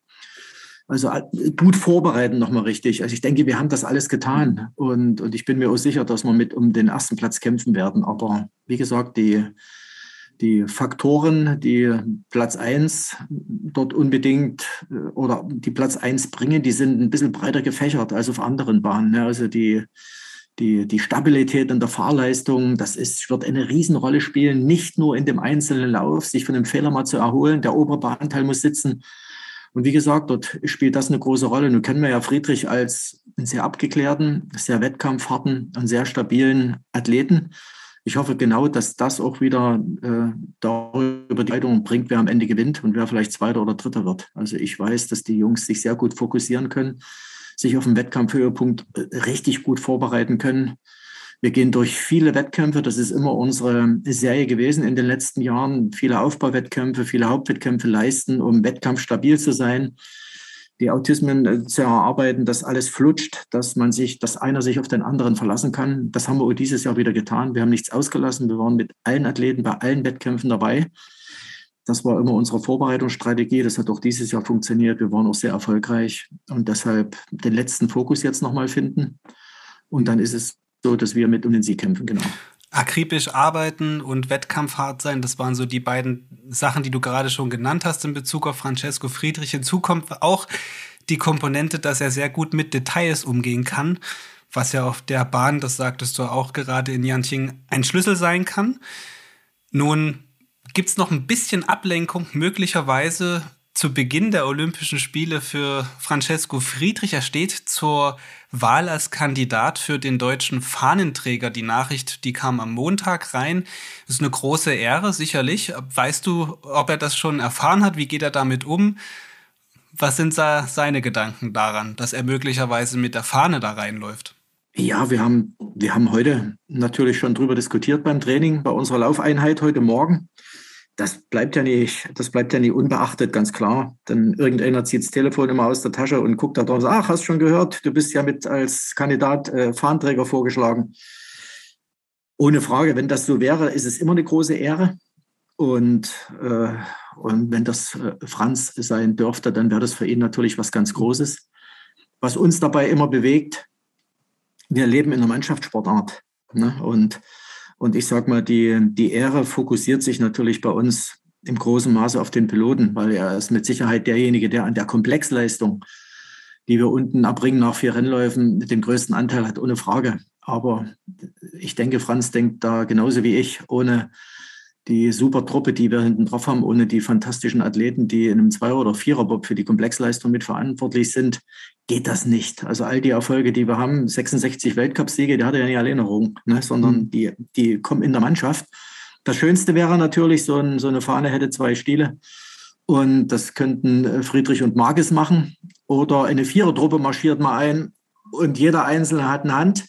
Also äh, gut vorbereiten nochmal richtig. Also ich denke, wir haben das alles getan und, und ich bin mir auch sicher, dass wir mit um den ersten Platz kämpfen werden. Aber wie gesagt, die, die Faktoren, die Platz eins dort unbedingt äh, oder die Platz eins bringen, die sind ein bisschen breiter gefächert als auf anderen Bahnen. Ne? Also die, die, die Stabilität in der Fahrleistung, das ist, wird eine Riesenrolle spielen, nicht nur in dem einzelnen Lauf, sich von dem Fehler mal zu erholen. Der obere Bahnteil muss sitzen, und wie gesagt, dort spielt das eine große Rolle. Nun kennen wir ja Friedrich als einen sehr abgeklärten, sehr wettkampfharten und sehr stabilen Athleten. Ich hoffe genau, dass das auch wieder äh, darüber die Leitung bringt, wer am Ende gewinnt und wer vielleicht Zweiter oder Dritter wird. Also ich weiß, dass die Jungs sich sehr gut fokussieren können, sich auf den Wettkampfhöhepunkt äh, richtig gut vorbereiten können. Wir gehen durch viele Wettkämpfe. Das ist immer unsere Serie gewesen in den letzten Jahren. Viele Aufbauwettkämpfe, viele Hauptwettkämpfe leisten, um wettkampfstabil zu sein. Die Autismen äh, zu erarbeiten, dass alles flutscht, dass man sich, dass einer sich auf den anderen verlassen kann. Das haben wir dieses Jahr wieder getan. Wir haben nichts ausgelassen. Wir waren mit allen Athleten bei allen Wettkämpfen dabei. Das war immer unsere Vorbereitungsstrategie. Das hat auch dieses Jahr funktioniert. Wir waren auch sehr erfolgreich und deshalb den letzten Fokus jetzt nochmal finden. Und dann ist es so, dass wir mit um den Sieg kämpfen, genau. Akribisch arbeiten und wettkampfhart sein, das waren so die beiden Sachen, die du gerade schon genannt hast in Bezug auf Francesco Friedrich. Hinzu kommt auch die Komponente, dass er sehr gut mit Details umgehen kann, was ja auf der Bahn, das sagtest du auch gerade in Yanqing, ein Schlüssel sein kann. Nun gibt es noch ein bisschen Ablenkung möglicherweise zu Beginn der Olympischen Spiele für Francesco Friedrich. Er steht zur Wahl als Kandidat für den deutschen Fahnenträger. Die Nachricht, die kam am Montag rein. Ist eine große Ehre, sicherlich. Weißt du, ob er das schon erfahren hat? Wie geht er damit um? Was sind seine Gedanken daran, dass er möglicherweise mit der Fahne da reinläuft? Ja, wir haben, wir haben heute natürlich schon drüber diskutiert beim Training, bei unserer Laufeinheit heute Morgen das bleibt ja nicht, das bleibt ja nicht unbeachtet, ganz klar. Dann irgendeiner zieht das Telefon immer aus der Tasche und guckt da drauf, ach, hast schon gehört, du bist ja mit als Kandidat äh, Fahnträger vorgeschlagen. ohne Frage, wenn das so wäre, ist es immer eine große Ehre. Und, äh, und wenn das äh, Franz sein dürfte, dann wäre das für ihn natürlich was ganz Großes. Was uns dabei immer bewegt, wir leben in einer Mannschaftssportart. Ne? Und, und ich sage mal, die, die Ehre fokussiert sich natürlich bei uns im großen Maße auf den Piloten, weil er ist mit Sicherheit derjenige, der an der Komplexleistung, die wir unten erbringen nach vier Rennläufen, den größten Anteil hat, ohne Frage. Aber ich denke, Franz denkt da genauso wie ich, ohne die super Truppe, die wir hinten drauf haben, ohne die fantastischen Athleten, die in einem Zweier- oder Viererbob für die Komplexleistung mitverantwortlich sind, geht das nicht. Also all die Erfolge, die wir haben, 66 Weltcupsiege, die hat er ja nicht alleine rum, ne, sondern mhm. die, die kommen in der Mannschaft. Das Schönste wäre natürlich, so, ein, so eine Fahne hätte zwei Stiele. Und das könnten äh, Friedrich und Marges machen. Oder eine Vierertruppe marschiert mal ein und jeder Einzelne hat eine Hand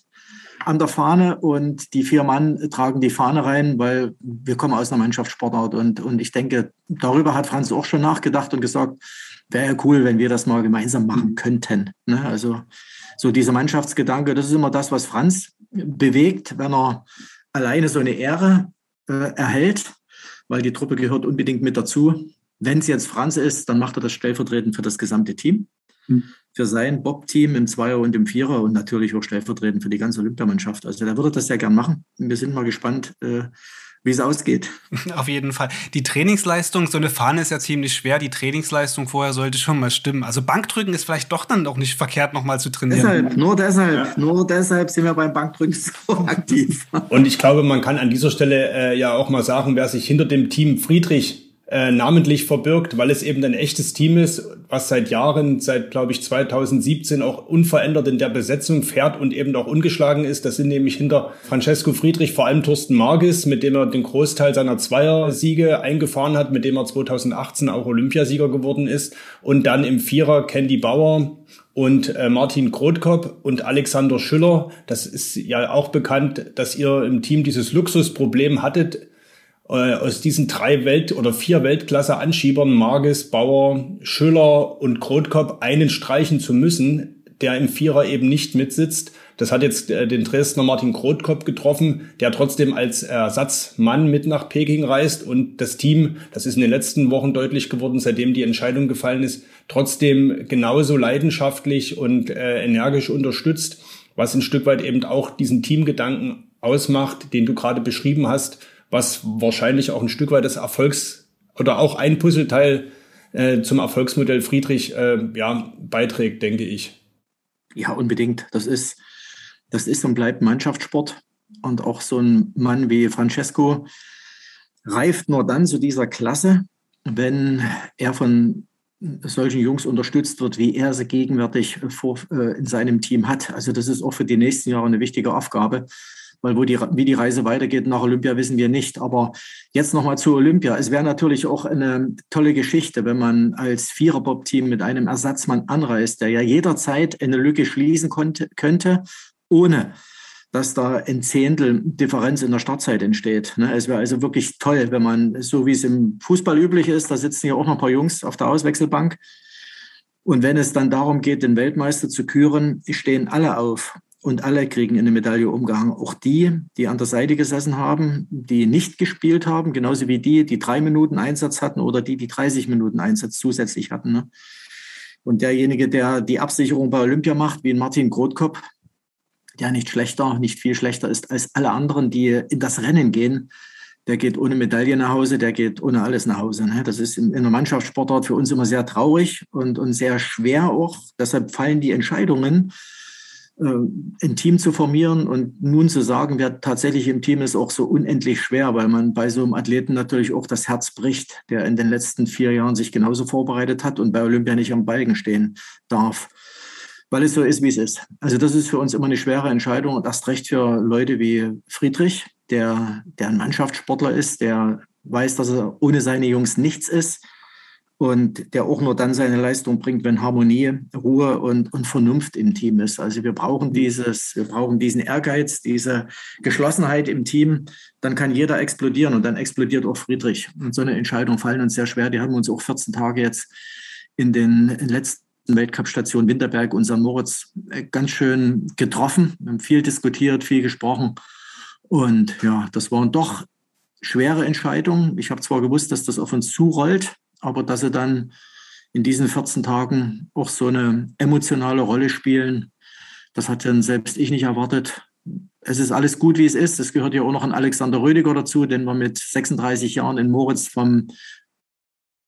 an der Fahne und die vier Mann tragen die Fahne rein, weil wir kommen aus einer Mannschaftssportart und, und ich denke, darüber hat Franz auch schon nachgedacht und gesagt, wäre cool, wenn wir das mal gemeinsam machen könnten. Ne? Also so dieser Mannschaftsgedanke, das ist immer das, was Franz bewegt, wenn er alleine so eine Ehre äh, erhält, weil die Truppe gehört unbedingt mit dazu. Wenn es jetzt Franz ist, dann macht er das stellvertretend für das gesamte Team. Hm. Für sein Bob-Team im Zweier und im Vierer und natürlich auch stellvertretend für die ganze Olympiamannschaft. Also der würde das sehr gern machen. Wir sind mal gespannt, äh, wie es ausgeht. (laughs) Auf jeden Fall. Die Trainingsleistung, so eine Fahne ist ja ziemlich schwer. Die Trainingsleistung vorher sollte schon mal stimmen. Also Bankdrücken ist vielleicht doch dann auch nicht verkehrt, nochmal zu trainieren. Deshalb, nur deshalb, ja. nur deshalb sind wir beim Bankdrücken so (laughs) aktiv. Und ich glaube, man kann an dieser Stelle äh, ja auch mal sagen, wer sich hinter dem Team Friedrich äh, namentlich verbirgt, weil es eben ein echtes Team ist, was seit Jahren, seit glaube ich 2017 auch unverändert in der Besetzung fährt und eben auch ungeschlagen ist. Das sind nämlich hinter Francesco Friedrich vor allem Thorsten Margis, mit dem er den Großteil seiner Zweiersiege eingefahren hat, mit dem er 2018 auch Olympiasieger geworden ist. Und dann im Vierer Candy Bauer, und äh, Martin Grotkop und Alexander Schüller. Das ist ja auch bekannt, dass ihr im Team dieses Luxusproblem hattet, äh, aus diesen drei Welt- oder vier Weltklasse-Anschiebern, Marges, Bauer, Schüller und Krotkop, einen streichen zu müssen, der im Vierer eben nicht mitsitzt. Das hat jetzt äh, den Dresdner Martin Krotkop getroffen, der trotzdem als Ersatzmann mit nach Peking reist und das Team, das ist in den letzten Wochen deutlich geworden, seitdem die Entscheidung gefallen ist, trotzdem genauso leidenschaftlich und äh, energisch unterstützt, was ein Stück weit eben auch diesen Teamgedanken ausmacht, den du gerade beschrieben hast, was wahrscheinlich auch ein Stück weit des Erfolgs oder auch ein Puzzleteil äh, zum Erfolgsmodell Friedrich äh, ja, beiträgt, denke ich. Ja, unbedingt. Das ist, das ist und bleibt Mannschaftssport. Und auch so ein Mann wie Francesco reift nur dann zu dieser Klasse, wenn er von solchen Jungs unterstützt wird, wie er sie gegenwärtig vor, äh, in seinem Team hat. Also das ist auch für die nächsten Jahre eine wichtige Aufgabe, weil wo die, wie die Reise weitergeht nach Olympia, wissen wir nicht. Aber jetzt nochmal zu Olympia. Es wäre natürlich auch eine tolle Geschichte, wenn man als Viererbob-Team mit einem Ersatzmann anreist, der ja jederzeit eine Lücke schließen konnte, könnte, ohne dass da ein Zehntel Differenz in der Startzeit entsteht. Ne? Es wäre also wirklich toll, wenn man, so wie es im Fußball üblich ist, da sitzen ja auch noch ein paar Jungs auf der Auswechselbank. Und wenn es dann darum geht, den Weltmeister zu küren, stehen alle auf und alle kriegen eine Medaille umgehangen. Auch die, die an der Seite gesessen haben, die nicht gespielt haben, genauso wie die, die drei Minuten Einsatz hatten oder die, die 30 Minuten Einsatz zusätzlich hatten. Ne? Und derjenige, der die Absicherung bei Olympia macht, wie Martin Grotkop, der nicht schlechter, nicht viel schlechter ist als alle anderen, die in das Rennen gehen, der geht ohne Medaille nach Hause, der geht ohne alles nach Hause. Ne? Das ist in, in der Mannschaftssportart für uns immer sehr traurig und, und sehr schwer auch. Deshalb fallen die Entscheidungen ein Team zu formieren und nun zu sagen, wer tatsächlich im Team ist, auch so unendlich schwer, weil man bei so einem Athleten natürlich auch das Herz bricht, der in den letzten vier Jahren sich genauso vorbereitet hat und bei Olympia nicht am Balken stehen darf, weil es so ist, wie es ist. Also das ist für uns immer eine schwere Entscheidung und erst recht für Leute wie Friedrich, der, der ein Mannschaftssportler ist, der weiß, dass er ohne seine Jungs nichts ist und der auch nur dann seine Leistung bringt, wenn Harmonie, Ruhe und, und Vernunft im Team ist. Also wir brauchen dieses, wir brauchen diesen Ehrgeiz, diese Geschlossenheit im Team. Dann kann jeder explodieren und dann explodiert auch Friedrich. Und so eine Entscheidung fallen uns sehr schwer. Die haben uns auch 14 Tage jetzt in den letzten Weltcup-Station Winterberg und St. Moritz äh, ganz schön getroffen. Wir haben viel diskutiert, viel gesprochen. Und ja, das waren doch schwere Entscheidungen. Ich habe zwar gewusst, dass das auf uns zurollt, aber dass sie dann in diesen 14 Tagen auch so eine emotionale Rolle spielen, das hat dann selbst ich nicht erwartet. Es ist alles gut, wie es ist. Es gehört ja auch noch ein Alexander Rödiger dazu, den wir mit 36 Jahren in Moritz vom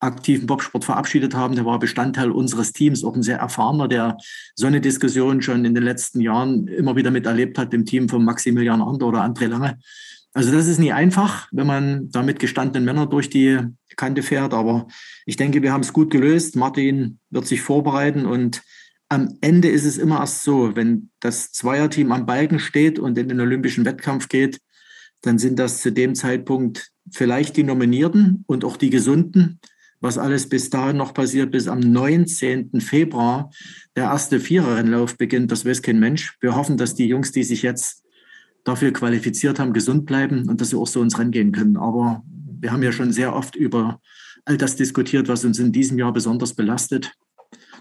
aktiven Bobsport verabschiedet haben. Der war Bestandteil unseres Teams, auch ein sehr erfahrener, der so eine Diskussion schon in den letzten Jahren immer wieder miterlebt hat, im Team von Maximilian Ander oder André Lange. Also das ist nie einfach, wenn man da mit gestandenen Männern durch die Kante fährt. Aber ich denke, wir haben es gut gelöst. Martin wird sich vorbereiten und am Ende ist es immer erst so, wenn das Zweierteam am Balken steht und in den olympischen Wettkampf geht, dann sind das zu dem Zeitpunkt vielleicht die Nominierten und auch die Gesunden was alles bis dahin noch passiert, bis am 19. Februar der erste Viererrennlauf beginnt, das weiß kein Mensch. Wir hoffen, dass die Jungs, die sich jetzt dafür qualifiziert haben, gesund bleiben und dass sie auch so ins Rennen gehen können. Aber wir haben ja schon sehr oft über all das diskutiert, was uns in diesem Jahr besonders belastet.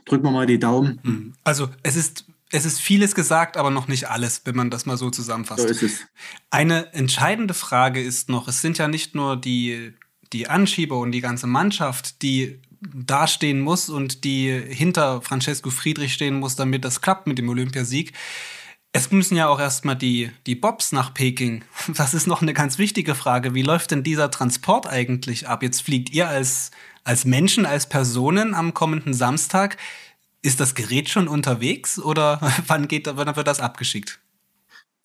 Drücken wir mal die Daumen. Hm. Also es ist es ist vieles gesagt, aber noch nicht alles, wenn man das mal so zusammenfasst. So ist es. Eine entscheidende Frage ist noch, es sind ja nicht nur die die Anschieber und die ganze Mannschaft, die dastehen muss und die hinter Francesco Friedrich stehen muss, damit das klappt mit dem Olympiasieg. Es müssen ja auch erstmal die, die Bobs nach Peking. (laughs) Das ist noch eine ganz wichtige Frage. Wie läuft denn dieser Transport eigentlich ab? Jetzt fliegt ihr als, als Menschen, als Personen am kommenden Samstag. Ist das Gerät schon unterwegs oder (laughs) wann, geht, wann wird das abgeschickt?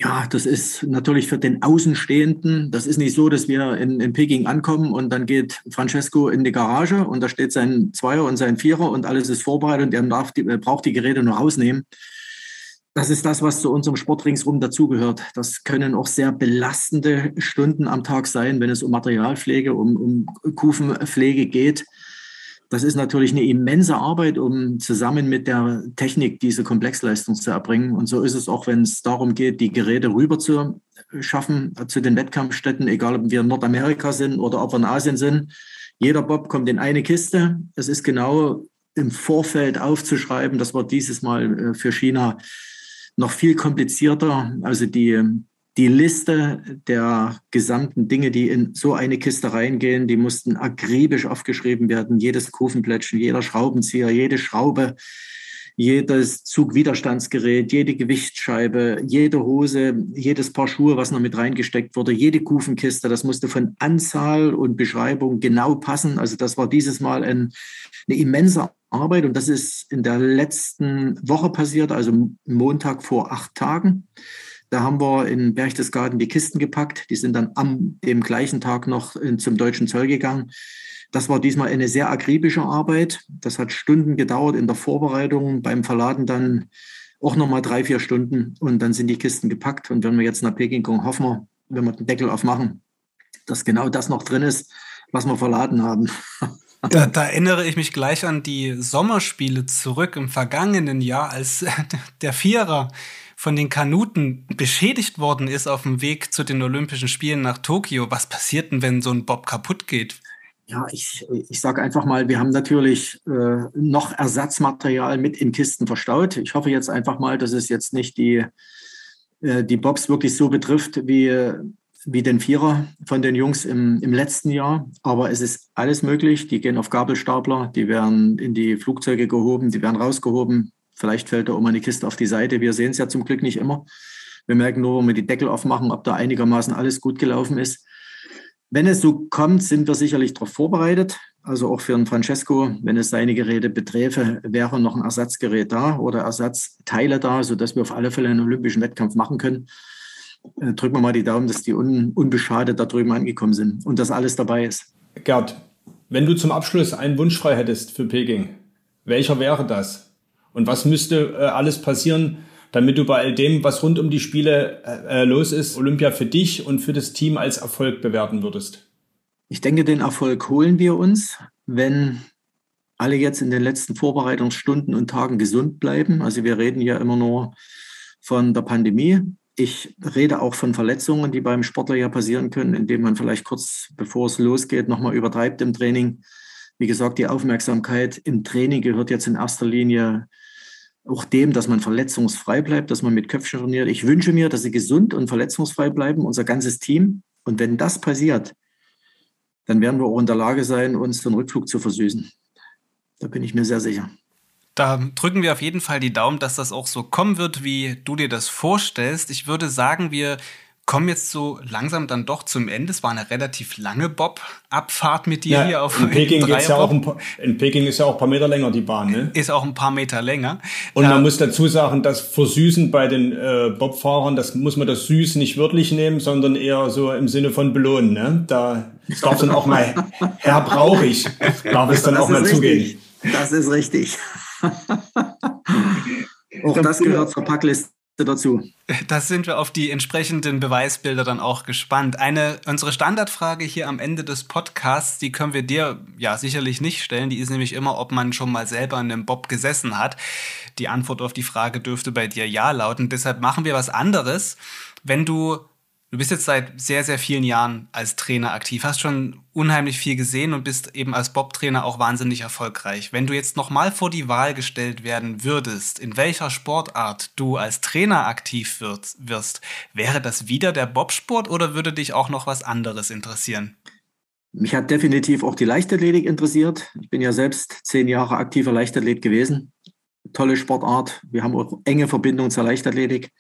Ja, das ist natürlich für den Außenstehenden. Das ist nicht so, dass wir in, in Peking ankommen und dann geht Francesco in die Garage und da steht sein Zweier und sein Vierer und alles ist vorbereitet und er darf die, braucht die Geräte nur rausnehmen. Das ist das, was zu unserem Sport ringsrum dazugehört. Das können auch sehr belastende Stunden am Tag sein, wenn es um Materialpflege, um, um Kufenpflege geht. Das ist natürlich eine immense Arbeit, um zusammen mit der Technik diese Komplexleistung zu erbringen. Und so ist es auch, wenn es darum geht, die Geräte rüber zu schaffen zu den Wettkampfstätten, egal ob wir in Nordamerika sind oder ob wir in Asien sind. Jeder Bob kommt in eine Kiste. Es ist genau im Vorfeld aufzuschreiben. Das war dieses Mal äh, für China noch viel komplizierter. Also die die Liste der gesamten Dinge, die in so eine Kiste reingehen, die mussten akribisch aufgeschrieben werden. Jedes Kufenplättchen, jeder Schraubenzieher, jede Schraube, jedes Zugwiderstandsgerät, jede Gewichtsscheibe, jede Hose, jedes Paar Schuhe, was noch mit reingesteckt wurde, jede Kufenkiste, das musste von Anzahl und Beschreibung genau passen. Also das war dieses Mal ein, eine immense Arbeit und das ist in der letzten Woche passiert, also Montag vor acht Tagen. Da haben wir in Berchtesgaden die Kisten gepackt. Die sind dann am dem gleichen Tag noch zum deutschen Zoll gegangen. Das war diesmal eine sehr akribische Arbeit. Das hat Stunden gedauert in der Vorbereitung, beim Verladen dann auch nochmal drei, vier Stunden und dann sind die Kisten gepackt. Und wenn wir jetzt nach Peking kommen, hoffen wir, wenn wir den Deckel aufmachen, dass genau das noch drin ist, was wir verladen haben. (laughs) Da, da, erinnere ich mich gleich an die Sommerspiele zurück im vergangenen Jahr, als (laughs) der Vierer von den Kanuten beschädigt worden ist auf dem Weg zu den Olympischen Spielen nach Tokio. Was passiert denn, wenn so ein Bob kaputt geht? Ja, ich, ich sage einfach mal, wir haben natürlich äh, noch Ersatzmaterial mit in Kisten verstaut. Ich hoffe jetzt einfach mal, dass es jetzt nicht die, äh, die Bobs wirklich so betrifft wie, wie den Vierer von den Jungs im, im letzten Jahr. Aber es ist alles möglich. Die gehen auf Gabelstapler, die werden in die Flugzeuge gehoben, die werden rausgehoben. Vielleicht fällt da mal eine Kiste auf die Seite. Wir sehen es ja zum Glück nicht immer. Wir merken nur, wenn wir die Deckel aufmachen, ob da einigermaßen alles gut gelaufen ist. Wenn es so kommt, sind wir sicherlich darauf vorbereitet. Also auch für einen Francesco, wenn es seine Geräte beträfe, wäre noch ein Ersatzgerät da oder Ersatzteile da, sodass wir auf alle Fälle einen olympischen Wettkampf machen können. Äh, drücken wir mal die Daumen, dass die un unbeschadet da drüben angekommen sind und dass alles dabei ist. Gerd, wenn du zum Abschluss einen Wunsch frei hättest für Peking, welcher wäre das? Und was müsste äh, alles passieren, damit du bei all dem, was rund um die Spiele äh, äh, los ist, Olympia für dich und für das Team als Erfolg bewerten würdest? Ich denke, den Erfolg holen wir uns, wenn alle jetzt in den letzten Vorbereitungsstunden und Tagen gesund bleiben. Also wir reden ja immer nur von der Pandemie. Ich rede auch von Verletzungen, die beim Sportler ja passieren können, indem man vielleicht kurz bevor es losgeht, nochmal übertreibt im Training. Wie gesagt, die Aufmerksamkeit im Training gehört jetzt in erster Linie auch dem, dass man verletzungsfrei bleibt, dass man mit Köpfchen trainiert. Ich wünsche mir, dass sie gesund und verletzungsfrei bleiben, unser ganzes Team. Und wenn das passiert, dann werden wir auch in der Lage sein, uns den Rückflug zu versüßen. Da bin ich mir sehr sicher. Da drücken wir auf jeden Fall die Daumen, dass das auch so kommen wird, wie du dir das vorstellst. Ich würde sagen, wir kommen jetzt so langsam dann doch zum Ende. Es war eine relativ lange Bob-Abfahrt mit dir ja, hier auf in (laughs) Peking geht's ja auch ein paar, In Peking ist ja auch ein paar Meter länger die Bahn, ne? Ist auch ein paar Meter länger. Und man muss dazu sagen, das Versüßen bei den äh, Bobfahrern, das muss man das Süß nicht wörtlich nehmen, sondern eher so im Sinne von belohnen, ne? Da darf dann auch mal (laughs) Herr brauche ich, darf es dann das auch mal richtig. zugehen. Das ist richtig. (laughs) auch das gehört zur Packliste dazu. Da sind wir auf die entsprechenden Beweisbilder dann auch gespannt. Eine, unsere Standardfrage hier am Ende des Podcasts, die können wir dir ja sicherlich nicht stellen. Die ist nämlich immer, ob man schon mal selber in einem Bob gesessen hat. Die Antwort auf die Frage dürfte bei dir ja lauten. Deshalb machen wir was anderes. Wenn du Du bist jetzt seit sehr, sehr vielen Jahren als Trainer aktiv, hast schon unheimlich viel gesehen und bist eben als Bob-Trainer auch wahnsinnig erfolgreich. Wenn du jetzt nochmal vor die Wahl gestellt werden würdest, in welcher Sportart du als Trainer aktiv wirst, wäre das wieder der Bobsport oder würde dich auch noch was anderes interessieren? Mich hat definitiv auch die Leichtathletik interessiert. Ich bin ja selbst zehn Jahre aktiver Leichtathlet gewesen. Tolle Sportart. Wir haben auch enge Verbindungen zur Leichtathletik.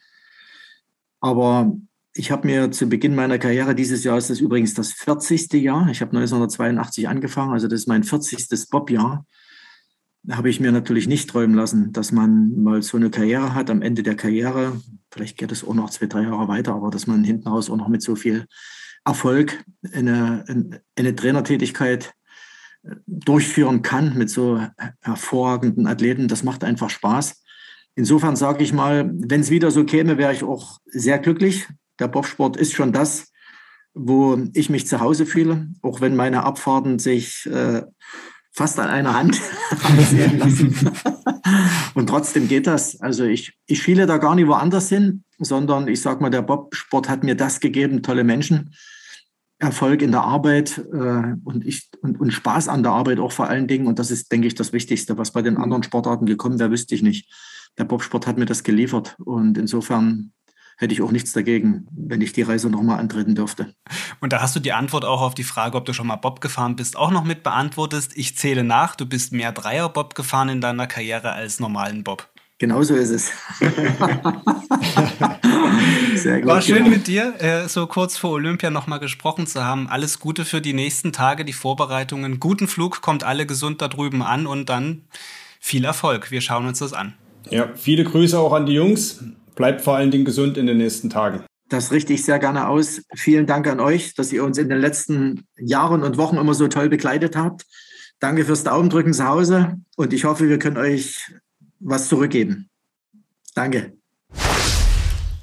Aber ich habe mir zu Beginn meiner Karriere, dieses Jahr ist das übrigens das 40. Jahr, ich habe 1982 angefangen, also das ist mein 40. Bob-Jahr, habe ich mir natürlich nicht träumen lassen, dass man mal so eine Karriere hat, am Ende der Karriere, vielleicht geht es auch noch zwei, drei Jahre weiter, aber dass man hinten raus auch noch mit so viel Erfolg eine, eine Trainertätigkeit äh, durchführen kann mit so hervorragenden Athleten, das macht einfach Spaß. Insofern sage ich mal, wenn es wieder so käme, wäre ich auch sehr glücklich der Bobsport ist schon das, wo ich mich zu Hause fühle, auch wenn meine Abfahrten sich äh, fast an einer Hand (laughs) sehen lassen. (laughs) Und trotzdem geht das. Also ich, ich schiele da gar nicht woanders hin, sondern ich sage mal, der Bobsport hat mir das gegeben, tolle Menschen, Erfolg in der Arbeit äh, und, ich, und, und Spaß an der Arbeit auch vor allen Dingen. Und das ist, denke ich, das Wichtigste. Was bei den anderen Sportarten gekommen wäre, wüsste ich nicht. Der Bobsport hat mir das geliefert. Und insofern hätte ich auch nichts dagegen, wenn ich die Reise nochmal antreten dürfte. Und da hast du die Antwort auch auf die Frage, ob du schon mal Bob gefahren bist, auch noch mit beantwortet. Ich zähle nach, du bist mehr Dreier-Bob gefahren in deiner Karriere als normalen Bob. Genauso ist es. (laughs) Sehr gut, War schön genau. mit dir, äh, so kurz vor Olympia nochmal gesprochen zu haben. Alles Gute für die nächsten Tage, die Vorbereitungen. Guten Flug, kommt alle gesund da drüben an und dann viel Erfolg. Wir schauen uns das an. Ja, viele Grüße auch an die Jungs bleibt vor allen Dingen gesund in den nächsten Tagen. Das richte ich sehr gerne aus. Vielen Dank an euch, dass ihr uns in den letzten Jahren und Wochen immer so toll begleitet habt. Danke fürs Daumendrücken zu Hause und ich hoffe, wir können euch was zurückgeben. Danke.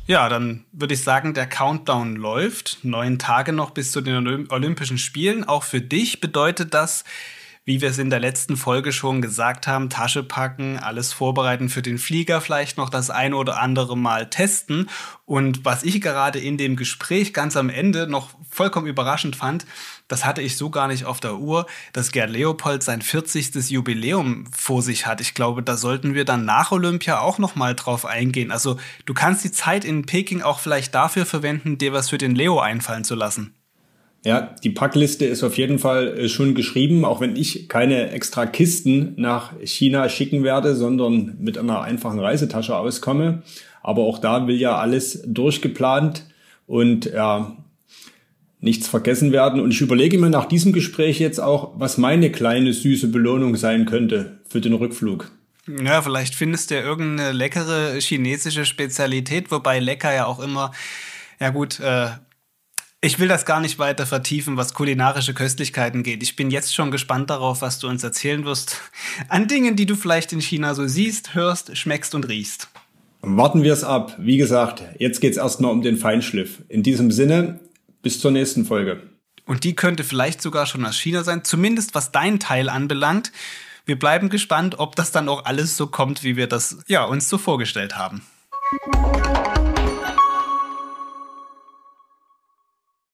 Ja, dann würde ich sagen, der Countdown läuft. Neun Tage noch bis zu den Olympischen Spielen. Auch für dich bedeutet das, wie wir es in der letzten Folge schon gesagt haben, Tasche packen, alles vorbereiten für den Flieger, vielleicht noch das ein oder andere Mal testen. Und was ich gerade in dem Gespräch ganz am Ende noch vollkommen überraschend fand, das hatte ich so gar nicht auf der Uhr, dass Gerd Leopold sein 40. Jubiläum vor sich hat. Ich glaube, da sollten wir dann nach Olympia auch noch mal drauf eingehen. Also, du kannst die Zeit in Peking auch vielleicht dafür verwenden, dir was für den Leo einfallen zu lassen. Ja, die Packliste ist auf jeden Fall äh, schon geschrieben, auch wenn ich keine extra Kisten nach China schicken werde, sondern mit einer einfachen Reisetasche auskomme. Aber auch da will ja alles durchgeplant und ja, nichts vergessen werden. Und ich überlege mir nach diesem Gespräch jetzt auch, was meine kleine süße Belohnung sein könnte für den Rückflug. Ja, vielleicht findest du ja irgendeine leckere chinesische Spezialität, wobei lecker ja auch immer, ja gut, äh, ich will das gar nicht weiter vertiefen, was kulinarische Köstlichkeiten geht. Ich bin jetzt schon gespannt darauf, was du uns erzählen wirst. An Dingen, die du vielleicht in China so siehst, hörst, schmeckst und riechst. Warten wir es ab. Wie gesagt, jetzt geht es erstmal um den Feinschliff. In diesem Sinne, bis zur nächsten Folge. Und die könnte vielleicht sogar schon aus China sein, zumindest was dein Teil anbelangt. Wir bleiben gespannt, ob das dann auch alles so kommt, wie wir das ja uns so vorgestellt haben.